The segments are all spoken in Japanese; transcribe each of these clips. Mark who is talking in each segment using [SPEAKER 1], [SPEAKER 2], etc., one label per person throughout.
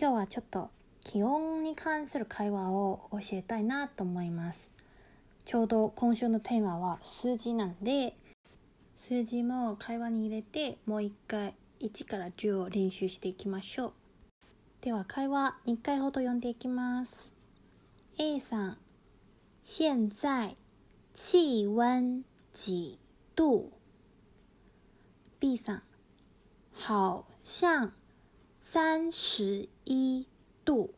[SPEAKER 1] 今日はちょっと気温に関する会話を教えたいなと思います。ちょうど今週のテーマは数字なんで数字も会話に入れてもう一回1から10を練習していきましょう。では会話2回ほど読んでいきます。A さん現在气温几度？B さん好像三十一度。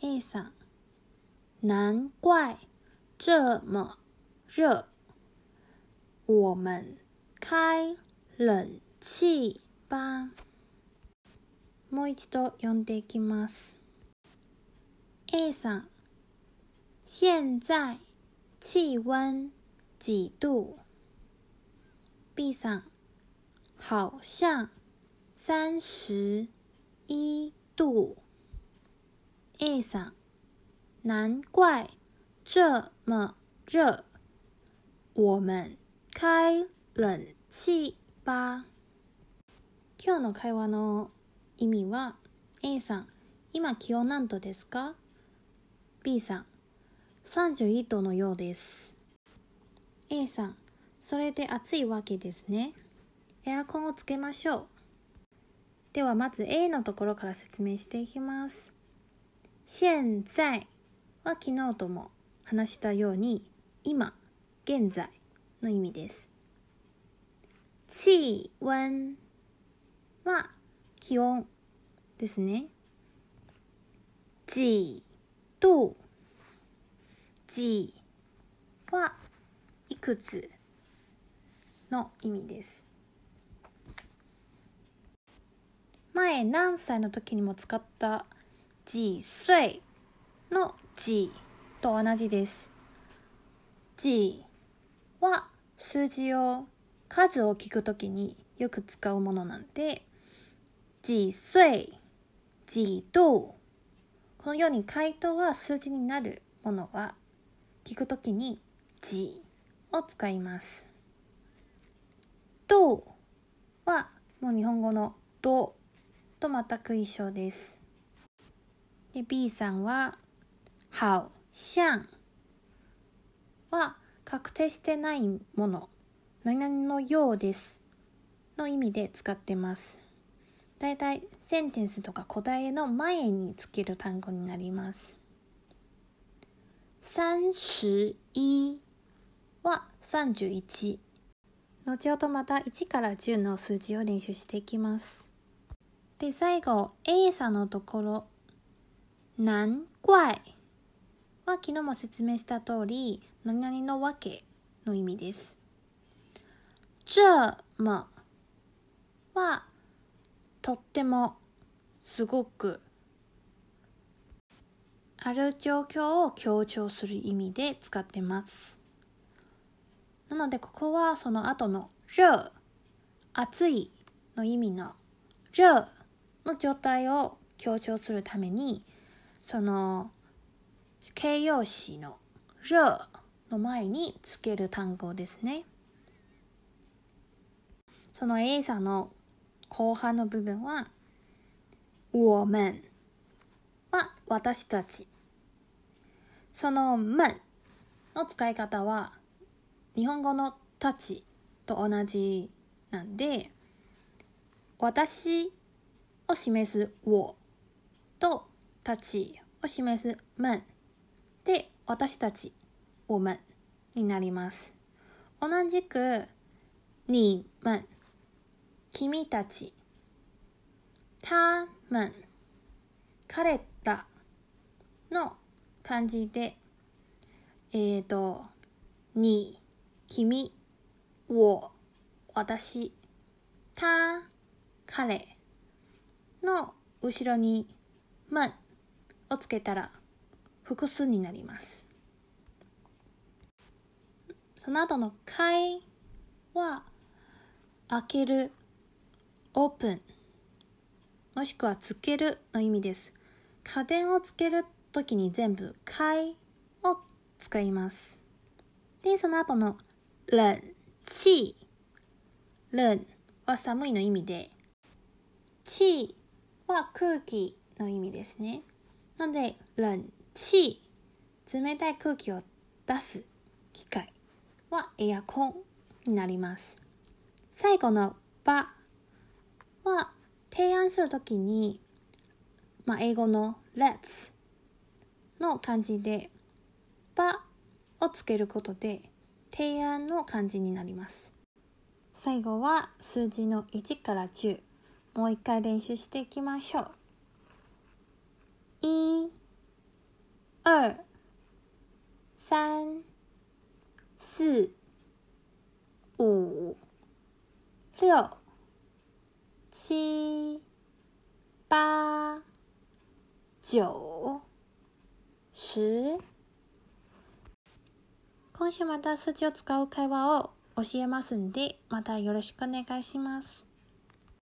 [SPEAKER 1] A さん难怪这么热。我们开冷气吧。もう一度読んでいきます。A さん现在气温几度？B さん好像 三十一度。A さん难怪这么热。我们开冷气吧。今日の会話の意味は A さん今気温何度ですか ?B さん31度のようです。A さんそれで暑いわけですね。エアコンをつけましょう。ではまず A のところから説明していきます。現在は昨日とも話したように今、現在の意味です。気温は気温ですね。几度几はいくつの意味です。前何歳の時にも使った几岁の几と同じです。几は数字を数を聞くときによく使うものなんで、几岁、几度このように回答は数字になるものは聞くときに几を使います。度はもう日本語の度と全く一緒です。で B さんは「好像」は確定してないもの何々のようですの意味で使ってます。だいたいセンテンスとか答えの前につける単語になります。31は31。後ほどまた1から10の数字を練習していきます。で、最後、A さんのところ、難怪は昨日も説明した通り、何々のわけの意味です。这么は、とっても、すごく、ある状況を強調する意味で使ってます。なので、ここはその後の、热、暑いの意味の、热の状態を強調するためにその形容詞の「热」の前につける単語ですね。その A さんの後半の部分は「我们」は私たち。その「们」の使い方は日本語の「たち」と同じなんで私を示す我とたちを示す们で私たち我们になります。同じく你们君たち他们彼らの漢字でえっ、ー、とに君我私他彼の後ろに「ま」をつけたら複数になります。その後の「かい」は開ける、オープン、もしくはつけるの意味です。家電をつけるときに全部「かい」を使います。で、その後の「冷气」冷は寒いの意味で、气は空気の意味ですね。なので、冷气、冷たい空気を出す機械はエアコンになります。最後の場は提案するときに、まあ、英語の let's の漢字で場をつけることで提案の漢字になります。最後は数字の1から10もう一回練習していきましょう。一、二、三、四、五、六、七、八、九、十。今週また数字を使う会話を教えますんで、またよろしくお願いします。